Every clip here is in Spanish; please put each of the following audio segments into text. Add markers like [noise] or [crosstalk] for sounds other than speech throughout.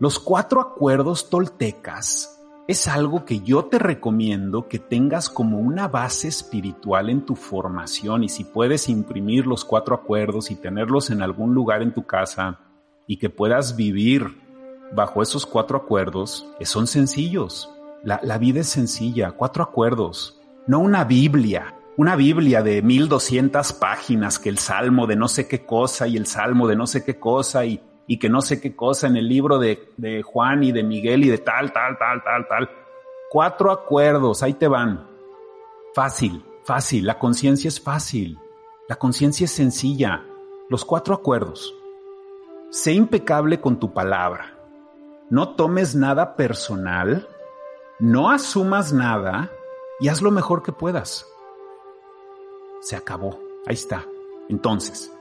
Los cuatro acuerdos toltecas es algo que yo te recomiendo que tengas como una base espiritual en tu formación y si puedes imprimir los cuatro acuerdos y tenerlos en algún lugar en tu casa y que puedas vivir bajo esos cuatro acuerdos, que son sencillos. La, la vida es sencilla, cuatro acuerdos, no una Biblia, una Biblia de 1200 páginas, que el salmo de no sé qué cosa y el salmo de no sé qué cosa y y que no sé qué cosa en el libro de, de Juan y de Miguel y de tal, tal, tal, tal, tal. Cuatro acuerdos, ahí te van. Fácil, fácil, la conciencia es fácil, la conciencia es sencilla. Los cuatro acuerdos. Sé impecable con tu palabra. No tomes nada personal, no asumas nada y haz lo mejor que puedas. Se acabó, ahí está. Entonces,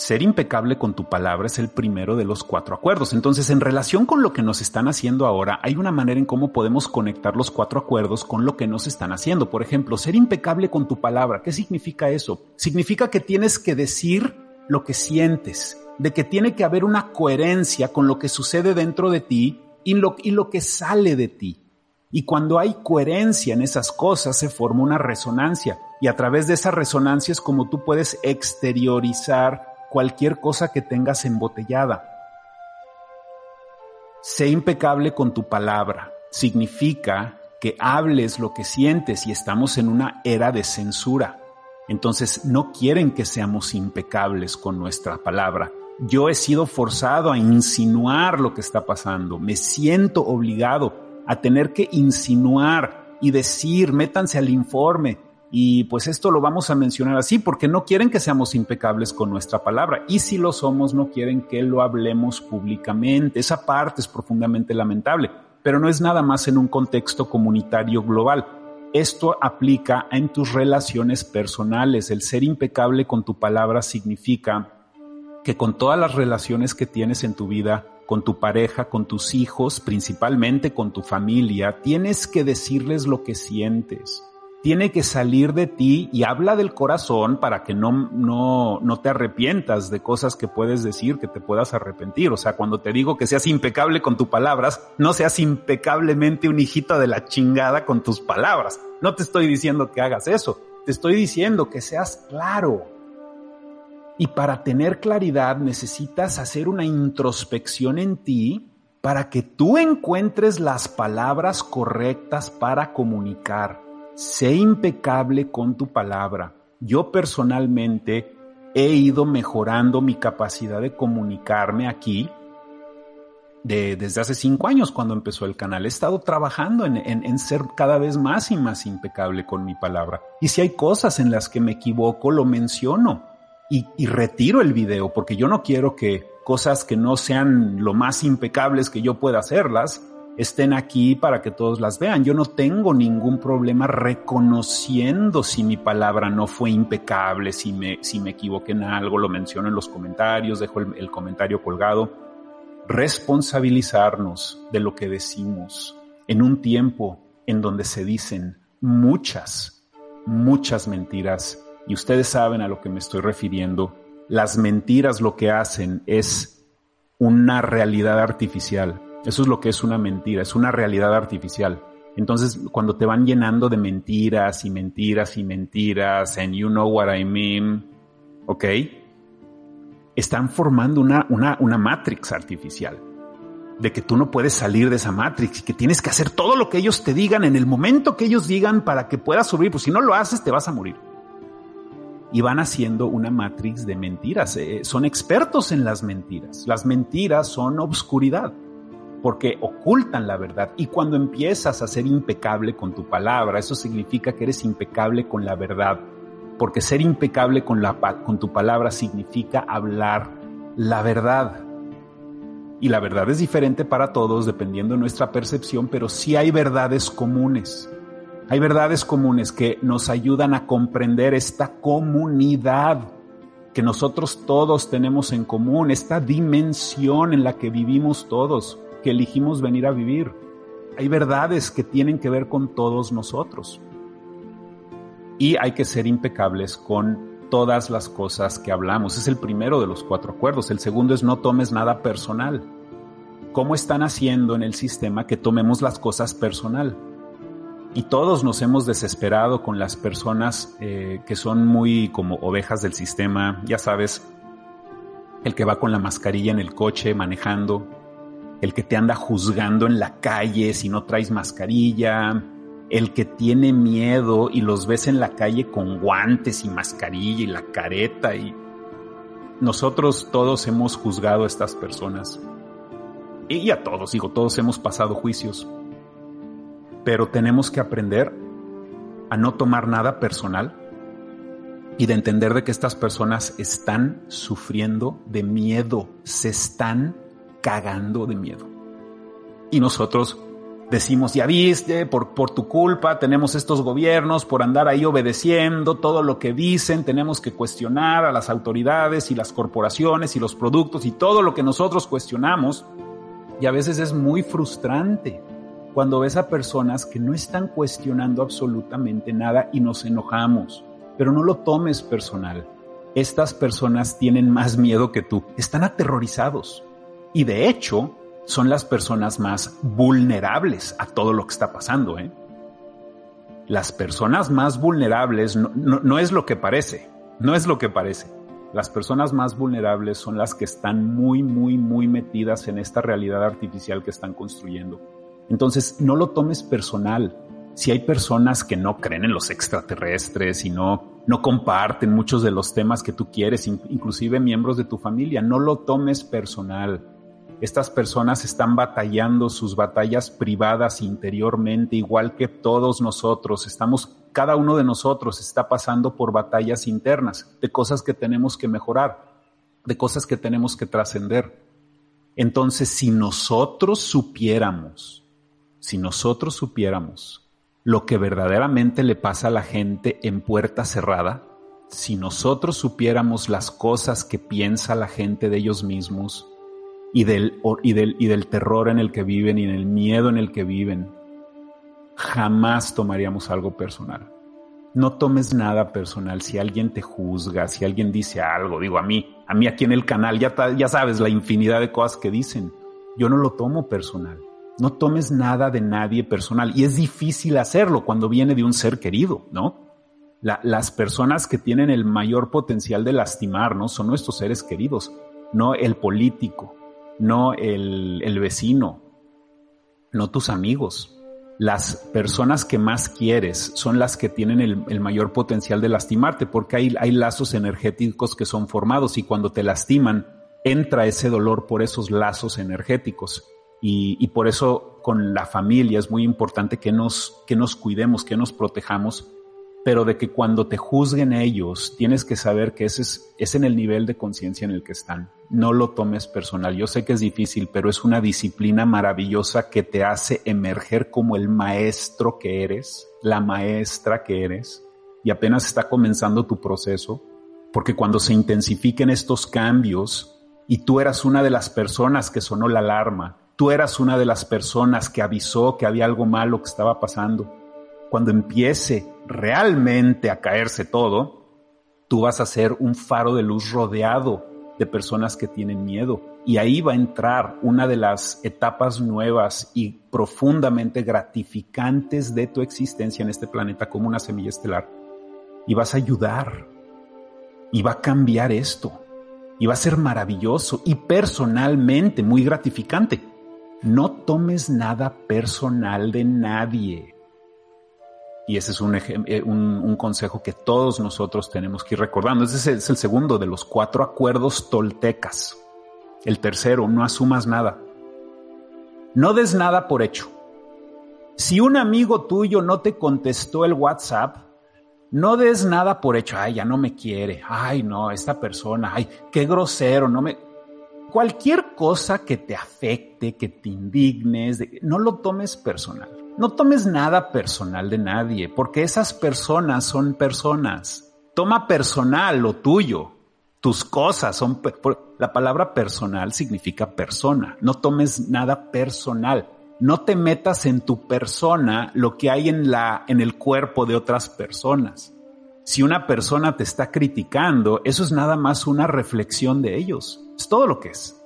ser impecable con tu palabra es el primero de los cuatro acuerdos. Entonces, en relación con lo que nos están haciendo ahora, hay una manera en cómo podemos conectar los cuatro acuerdos con lo que nos están haciendo. Por ejemplo, ser impecable con tu palabra. ¿Qué significa eso? Significa que tienes que decir lo que sientes, de que tiene que haber una coherencia con lo que sucede dentro de ti y lo, y lo que sale de ti. Y cuando hay coherencia en esas cosas, se forma una resonancia. Y a través de esa resonancia es como tú puedes exteriorizar cualquier cosa que tengas embotellada. Sé impecable con tu palabra. Significa que hables lo que sientes y estamos en una era de censura. Entonces no quieren que seamos impecables con nuestra palabra. Yo he sido forzado a insinuar lo que está pasando. Me siento obligado a tener que insinuar y decir, métanse al informe, y pues esto lo vamos a mencionar así porque no quieren que seamos impecables con nuestra palabra. Y si lo somos, no quieren que lo hablemos públicamente. Esa parte es profundamente lamentable, pero no es nada más en un contexto comunitario global. Esto aplica en tus relaciones personales. El ser impecable con tu palabra significa que con todas las relaciones que tienes en tu vida, con tu pareja, con tus hijos, principalmente con tu familia, tienes que decirles lo que sientes tiene que salir de ti y habla del corazón para que no, no, no te arrepientas de cosas que puedes decir, que te puedas arrepentir. O sea, cuando te digo que seas impecable con tus palabras, no seas impecablemente un hijito de la chingada con tus palabras. No te estoy diciendo que hagas eso, te estoy diciendo que seas claro. Y para tener claridad necesitas hacer una introspección en ti para que tú encuentres las palabras correctas para comunicar sé impecable con tu palabra. Yo personalmente he ido mejorando mi capacidad de comunicarme aquí de, desde hace cinco años cuando empezó el canal. He estado trabajando en, en, ser cada vez más y más impecable con mi palabra. Y si hay cosas en las que me equivoco, lo menciono y, y retiro el video porque yo no quiero que cosas que no sean lo más impecables que yo pueda hacerlas, estén aquí para que todos las vean. Yo no tengo ningún problema reconociendo si mi palabra no fue impecable, si me, si me equivoqué en algo, lo menciono en los comentarios, dejo el, el comentario colgado. Responsabilizarnos de lo que decimos en un tiempo en donde se dicen muchas, muchas mentiras. Y ustedes saben a lo que me estoy refiriendo. Las mentiras lo que hacen es una realidad artificial eso es lo que es una mentira, es una realidad artificial. Entonces, cuando te van llenando de mentiras y mentiras y mentiras, and you know what I mean, ¿ok? Están formando una, una, una matrix artificial de que tú no puedes salir de esa matrix y que tienes que hacer todo lo que ellos te digan en el momento que ellos digan para que puedas subir, pues si no lo haces te vas a morir. Y van haciendo una matrix de mentiras. Eh, son expertos en las mentiras. Las mentiras son obscuridad porque ocultan la verdad. Y cuando empiezas a ser impecable con tu palabra, eso significa que eres impecable con la verdad, porque ser impecable con, la, con tu palabra significa hablar la verdad. Y la verdad es diferente para todos dependiendo de nuestra percepción, pero sí hay verdades comunes. Hay verdades comunes que nos ayudan a comprender esta comunidad que nosotros todos tenemos en común, esta dimensión en la que vivimos todos que elegimos venir a vivir. Hay verdades que tienen que ver con todos nosotros. Y hay que ser impecables con todas las cosas que hablamos. Es el primero de los cuatro acuerdos. El segundo es no tomes nada personal. cómo están haciendo en el sistema que tomemos las cosas personal. Y todos nos hemos desesperado con las personas eh, que son muy como ovejas del sistema, ya sabes, el que va con la mascarilla en el coche manejando, el que te anda juzgando en la calle si no traes mascarilla, el que tiene miedo y los ves en la calle con guantes y mascarilla y la careta y nosotros todos hemos juzgado a estas personas. Y a todos, digo, todos hemos pasado juicios. Pero tenemos que aprender a no tomar nada personal y de entender de que estas personas están sufriendo de miedo, se están cagando de miedo. Y nosotros decimos, ya viste, por, por tu culpa tenemos estos gobiernos, por andar ahí obedeciendo todo lo que dicen, tenemos que cuestionar a las autoridades y las corporaciones y los productos y todo lo que nosotros cuestionamos. Y a veces es muy frustrante cuando ves a personas que no están cuestionando absolutamente nada y nos enojamos. Pero no lo tomes personal. Estas personas tienen más miedo que tú, están aterrorizados. Y de hecho, son las personas más vulnerables a todo lo que está pasando. ¿eh? Las personas más vulnerables no, no, es lo que parece, no es lo que parece. Las personas más vulnerables son las que están muy, muy, muy metidas en esta realidad artificial que están construyendo. Entonces, no lo tomes personal. Si hay personas que no creen en los extraterrestres y no, no comparten muchos de los temas que tú quieres, inclusive miembros de tu familia, no lo tomes personal estas personas están batallando sus batallas privadas interiormente, igual que todos nosotros. Estamos, cada uno de nosotros está pasando por batallas internas, de cosas que tenemos que mejorar, de cosas que tenemos que trascender. Entonces, si nosotros supiéramos, si nosotros supiéramos lo que verdaderamente le pasa a la gente en puerta cerrada, si nosotros supiéramos las cosas que piensa la gente de ellos mismos, y del, y del, y del terror en el que viven y en el miedo en el que viven, jamás tomaríamos algo personal. No tomes nada personal. Si alguien te juzga, si alguien dice algo, digo a mí, a mí aquí en el canal, ya, ya sabes la infinidad de cosas que dicen. Yo no lo tomo personal. No tomes nada de nadie personal. Y es difícil hacerlo cuando viene de un ser querido, ¿no? las personas que tienen el mayor potencial de lastimarnos son nuestros seres queridos, no el político, no el, vecino, no tus amigos. Las personas que más quieres son las que tienen el, mayor potencial de lastimarte, porque hay, hay lazos energéticos que son formados y cuando te lastiman, entra ese dolor por esos lazos energéticos. Y, y, por eso con la familia es muy importante que nos, que nos cuidemos, que nos protejamos, pero de que cuando te juzguen ellos, tienes que saber que ese es, es en el nivel de conciencia en el que están. No lo tomes personal. Yo sé que es difícil, pero es una disciplina maravillosa que te hace emerger como el maestro que eres, la maestra que eres, y apenas está comenzando tu proceso, porque cuando se intensifiquen estos cambios y tú eras una de las personas que sonó la alarma, tú eras una de las personas que avisó que había algo malo que estaba pasando, cuando empiece realmente a caerse todo, tú vas a ser un faro de luz rodeado de personas que tienen miedo. Y ahí va a entrar una de las etapas nuevas y profundamente gratificantes de tu existencia en este planeta como una semilla estelar. Y vas a ayudar. Y va a cambiar esto. Y va a ser maravilloso y personalmente muy gratificante. No tomes nada personal de nadie. Y ese es eh, un, un, consejo que todos nosotros tenemos que ir recordando. Ese es el, segundo de los cuatro acuerdos toltecas. El tercero, no asumas nada. No des nada por hecho. Si un amigo tuyo no te contestó el WhatsApp, no des nada por hecho. Ay, ya no me quiere. Ay, no, esta persona. Ay, qué grosero. No me. Cualquier cosa que te afecte, que te indignes, no lo tomes personal. No tomes nada personal de nadie, porque esas personas son personas. Toma personal lo tuyo. Tus cosas son... La palabra personal significa persona. No tomes nada personal. No te metas en tu persona lo que hay en la, en el cuerpo de otras personas. Si una persona te está criticando, eso es nada más una reflexión de ellos. Es todo lo que es.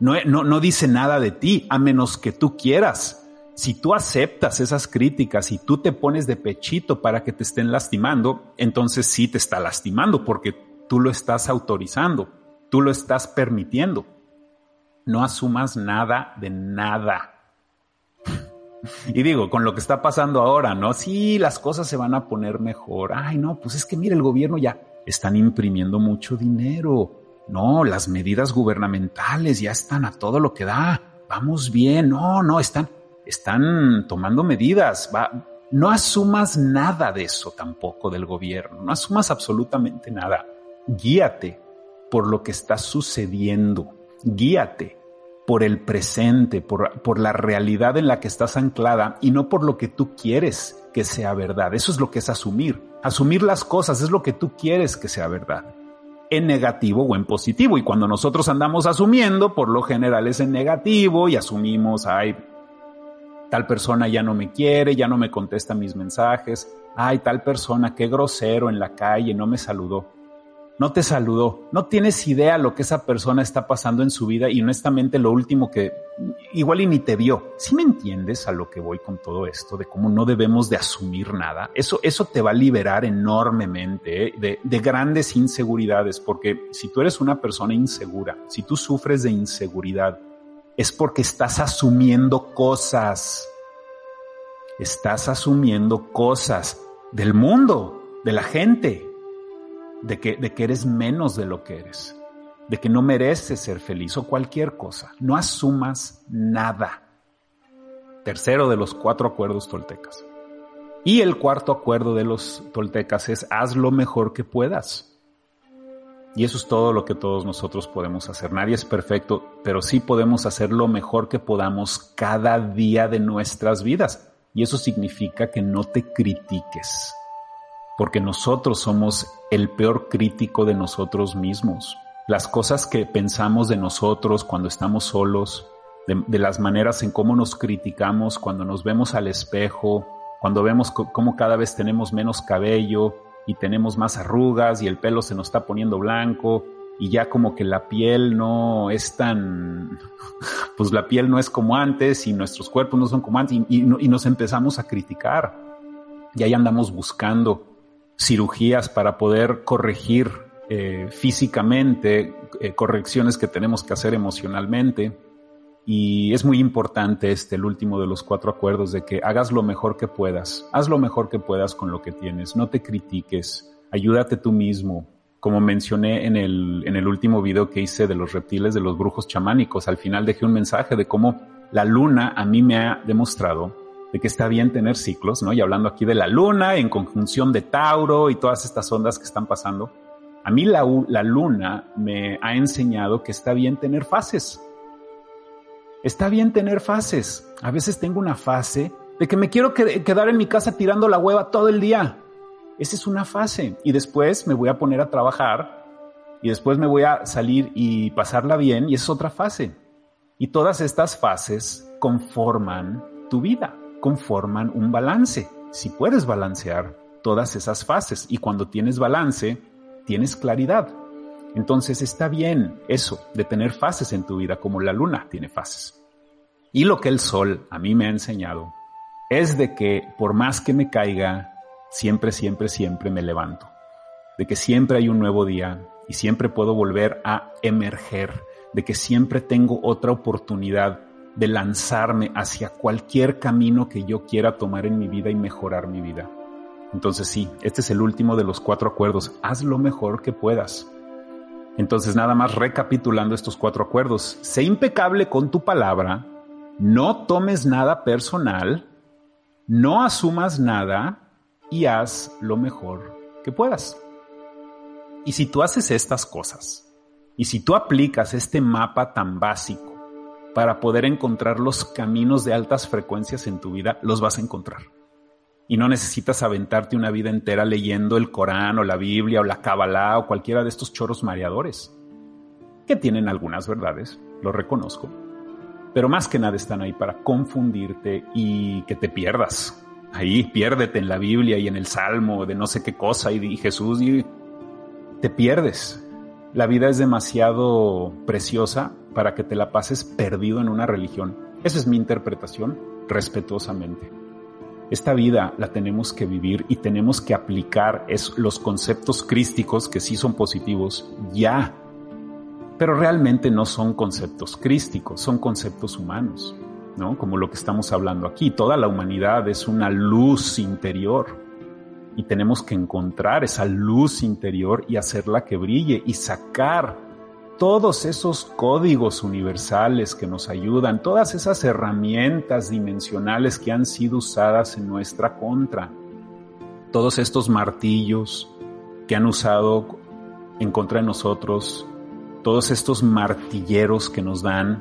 No, no, no dice nada de ti, a menos que tú quieras. Si tú aceptas esas críticas y tú te pones de pechito para que te estén lastimando, entonces sí te está lastimando porque tú lo estás autorizando, tú lo estás permitiendo. No asumas nada de nada. Y digo, con lo que está pasando ahora, ¿no? Sí, las cosas se van a poner mejor. Ay, no, pues es que mire, el gobierno ya están imprimiendo mucho dinero. No, las medidas gubernamentales ya están a todo lo que da. Vamos bien. No, no, están, están tomando medidas. No asumas nada de eso tampoco del gobierno. No asumas absolutamente nada. Guíate por lo que está sucediendo. Guíate por el presente, por, por la realidad en la que estás anclada y no por lo que tú quieres que sea verdad. Eso es lo que es asumir. Asumir las cosas es lo que tú quieres que sea verdad. En negativo o en positivo. Y cuando nosotros andamos asumiendo, por lo general es en negativo y asumimos, ay, tal persona ya no me quiere, ya no me contesta mis mensajes, ay, tal persona, qué grosero en la calle, no me saludó no te saludó, no tienes idea lo que esa persona está pasando en su vida y honestamente lo último que igual y ni te vio. Si me entiendes a lo que voy con todo esto, de cómo no debemos de asumir nada, eso, eso te va a liberar enormemente ¿eh? de, de grandes inseguridades, porque si tú eres una persona insegura, si tú sufres de inseguridad, es porque estás asumiendo cosas, estás asumiendo cosas del mundo, de la gente, de que, de que eres menos de lo que eres, de que no mereces ser feliz o cualquier cosa. No asumas nada. Tercero de los cuatro acuerdos toltecas. Y el cuarto acuerdo de los toltecas es haz lo mejor que puedas. Y eso es todo lo que todos nosotros podemos hacer. Nadie es perfecto, pero sí podemos hacer lo mejor que podamos cada día de nuestras vidas. Y eso significa que no te critiques, porque nosotros somos el peor crítico de nosotros mismos. Las cosas que pensamos de nosotros cuando estamos solos, de, las maneras en cómo nos criticamos cuando nos vemos al espejo, cuando vemos cómo cada vez tenemos menos cabello y tenemos más arrugas y el pelo se nos está poniendo blanco y ya como que la piel no es tan, [laughs] pues la piel no es como antes y nuestros cuerpos no son como antes y, y nos empezamos a criticar. Y ahí andamos buscando cirugías para poder corregir eh, físicamente, eh, correcciones que tenemos que hacer emocionalmente. Y es muy importante este, el último de los cuatro acuerdos, de que hagas lo mejor que puedas, haz lo mejor que puedas con lo que tienes, no te critiques, ayúdate tú mismo. Como mencioné en el, en el último video que hice de los reptiles, de los brujos chamánicos, al final dejé un mensaje de cómo la luna a mí me ha demostrado de que está bien tener ciclos, ¿no? Y hablando aquí de la luna en conjunción de Tauro y todas estas ondas que están pasando, a mí la, la luna me ha enseñado que está bien tener fases. Está bien tener fases. A veces tengo una fase de que me quiero quedar en mi casa tirando la hueva todo el día. Esa es una fase. Y después me voy a poner a trabajar y después me voy a salir y pasarla bien y es otra fase. Y todas estas fases conforman tu vida conforman un balance. Si puedes balancear todas esas fases y cuando tienes balance, tienes claridad. Entonces está bien eso de tener fases en tu vida como la luna tiene fases. Y lo que el sol a mí me ha enseñado es de que por más que me caiga, siempre, siempre, siempre me levanto. De que siempre hay un nuevo día y siempre puedo volver a emerger. De que siempre tengo otra oportunidad de lanzarme hacia cualquier camino que yo quiera tomar en mi vida y mejorar mi vida. Entonces sí, este es el último de los cuatro acuerdos. Haz lo mejor que puedas. Entonces nada más recapitulando estos cuatro acuerdos. Sé impecable con tu palabra, no tomes nada personal, no asumas nada y haz lo mejor que puedas. Y si tú haces estas cosas, y si tú aplicas este mapa tan básico, para poder encontrar los caminos de altas frecuencias en tu vida, los vas a encontrar. Y no necesitas aventarte una vida entera leyendo el Corán o la Biblia o la Kabbalah o cualquiera de estos choros mareadores, que tienen algunas verdades, lo reconozco, pero más que nada están ahí para confundirte y que te pierdas. Ahí piérdete en la Biblia y en el Salmo de no sé qué cosa y, Jesús y te pierdes. La vida es demasiado preciosa para que te la pases perdido en una religión. Esa es mi interpretación respetuosamente. Esta vida la tenemos que vivir y tenemos que aplicar los conceptos crísticos que sí son positivos ya. Pero realmente no son conceptos crísticos, son conceptos humanos, ¿no? Como lo que estamos hablando aquí. Toda la humanidad es una luz interior y tenemos que encontrar esa luz interior y hacerla que brille y sacar todos esos códigos universales que nos ayudan, todas esas herramientas dimensionales que han sido usadas en nuestra contra, todos estos martillos que han usado en contra de nosotros, todos estos martilleros que nos dan,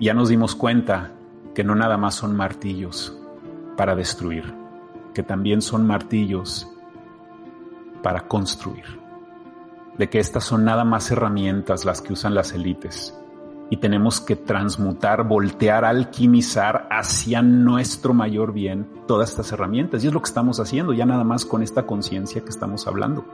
ya nos dimos cuenta que no nada más son martillos para destruir, que también son martillos para construir de que estas son nada más herramientas las que usan las élites y tenemos que transmutar, voltear, alquimizar hacia nuestro mayor bien todas estas herramientas. Y es lo que estamos haciendo ya nada más con esta conciencia que estamos hablando.